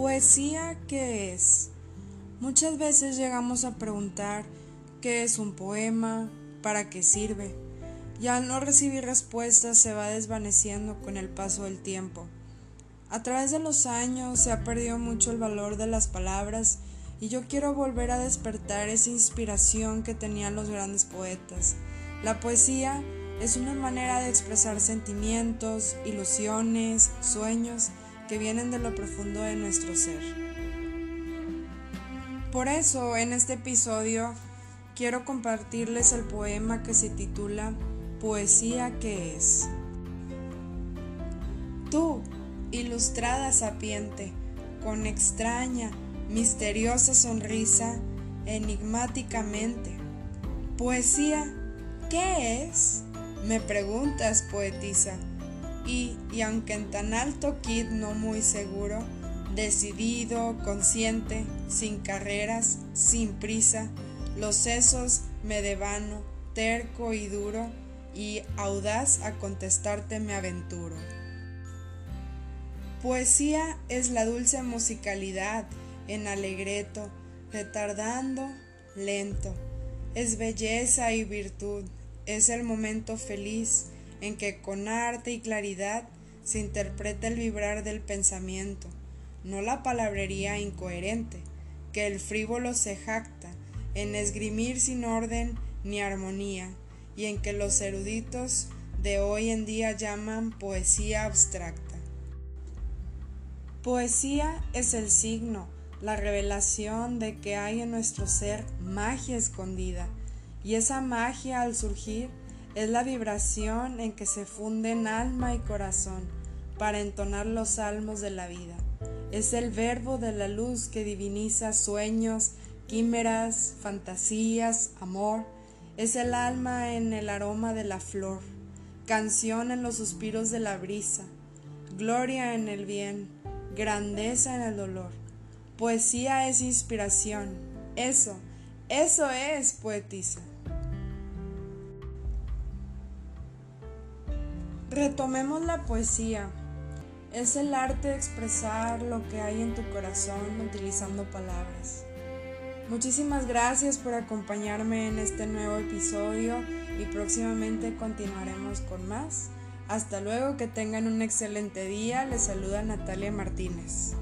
Poesía, ¿qué es? Muchas veces llegamos a preguntar qué es un poema, para qué sirve, y al no recibir respuestas se va desvaneciendo con el paso del tiempo. A través de los años se ha perdido mucho el valor de las palabras y yo quiero volver a despertar esa inspiración que tenían los grandes poetas. La poesía es una manera de expresar sentimientos, ilusiones, sueños que vienen de lo profundo de nuestro ser. Por eso, en este episodio, quiero compartirles el poema que se titula Poesía que es. Tú, ilustrada sapiente, con extraña, misteriosa sonrisa, enigmáticamente. Poesía, ¿qué es? Me preguntas, poetisa y, aunque en tan alto kit no muy seguro, decidido, consciente, sin carreras, sin prisa, los sesos me devano, terco y duro, y audaz a contestarte me aventuro. Poesía es la dulce musicalidad en alegreto, retardando, lento. Es belleza y virtud, es el momento feliz, en que con arte y claridad se interpreta el vibrar del pensamiento, no la palabrería incoherente, que el frívolo se jacta en esgrimir sin orden ni armonía, y en que los eruditos de hoy en día llaman poesía abstracta. Poesía es el signo, la revelación de que hay en nuestro ser magia escondida, y esa magia al surgir es la vibración en que se funden alma y corazón para entonar los salmos de la vida. Es el verbo de la luz que diviniza sueños, quimeras, fantasías, amor. Es el alma en el aroma de la flor, canción en los suspiros de la brisa, gloria en el bien, grandeza en el dolor. Poesía es inspiración. Eso, eso es poetisa. Retomemos la poesía. Es el arte de expresar lo que hay en tu corazón utilizando palabras. Muchísimas gracias por acompañarme en este nuevo episodio y próximamente continuaremos con más. Hasta luego, que tengan un excelente día. Les saluda Natalia Martínez.